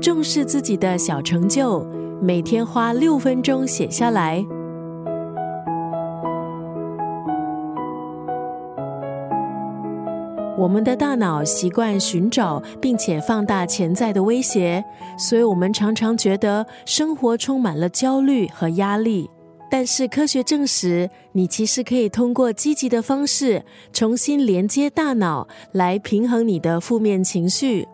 重视自己的小成就，每天花六分钟写下来。我们的大脑习惯寻找并且放大潜在的威胁，所以我们常常觉得生活充满了焦虑和压力。但是科学证实，你其实可以通过积极的方式重新连接大脑，来平衡你的负面情绪。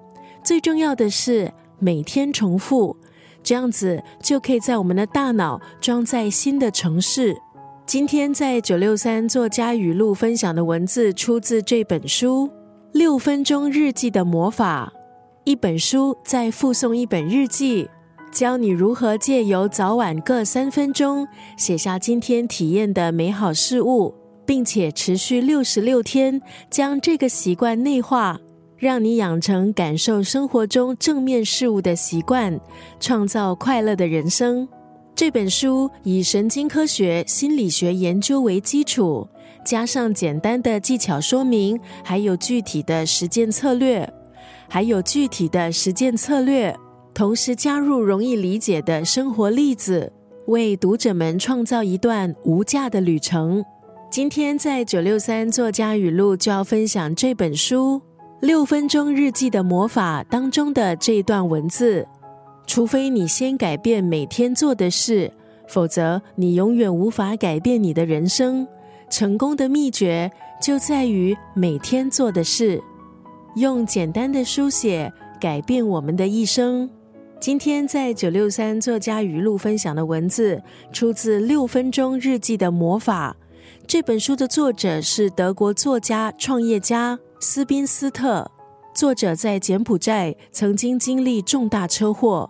最重要的是每天重复，这样子就可以在我们的大脑装载新的城市。今天在九六三作家语录分享的文字出自这本书《六分钟日记的魔法》。一本书再附送一本日记，教你如何借由早晚各三分钟写下今天体验的美好事物，并且持续六十六天，将这个习惯内化，让你养成感受生活中正面事物的习惯，创造快乐的人生。这本书以神经科学、心理学研究为基础，加上简单的技巧说明，还有具体的实践策略，还有具体的实践策略，同时加入容易理解的生活例子，为读者们创造一段无价的旅程。今天在九六三作家语录就要分享这本书《六分钟日记的魔法》当中的这一段文字。除非你先改变每天做的事，否则你永远无法改变你的人生。成功的秘诀就在于每天做的事，用简单的书写改变我们的一生。今天在九六三作家语录分享的文字，出自《六分钟日记的魔法》这本书的作者是德国作家、创业家斯宾斯特。作者在柬埔寨曾经经历重大车祸，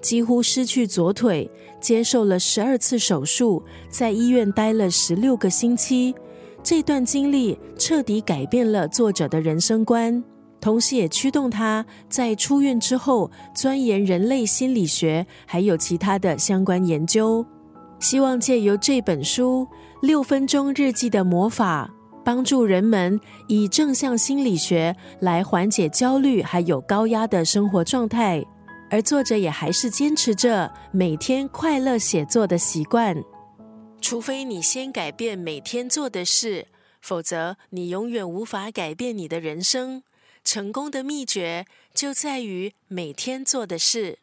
几乎失去左腿，接受了十二次手术，在医院待了十六个星期。这段经历彻底改变了作者的人生观，同时也驱动他在出院之后钻研人类心理学，还有其他的相关研究。希望借由这本书《六分钟日记的魔法》。帮助人们以正向心理学来缓解焦虑，还有高压的生活状态。而作者也还是坚持着每天快乐写作的习惯。除非你先改变每天做的事，否则你永远无法改变你的人生。成功的秘诀就在于每天做的事。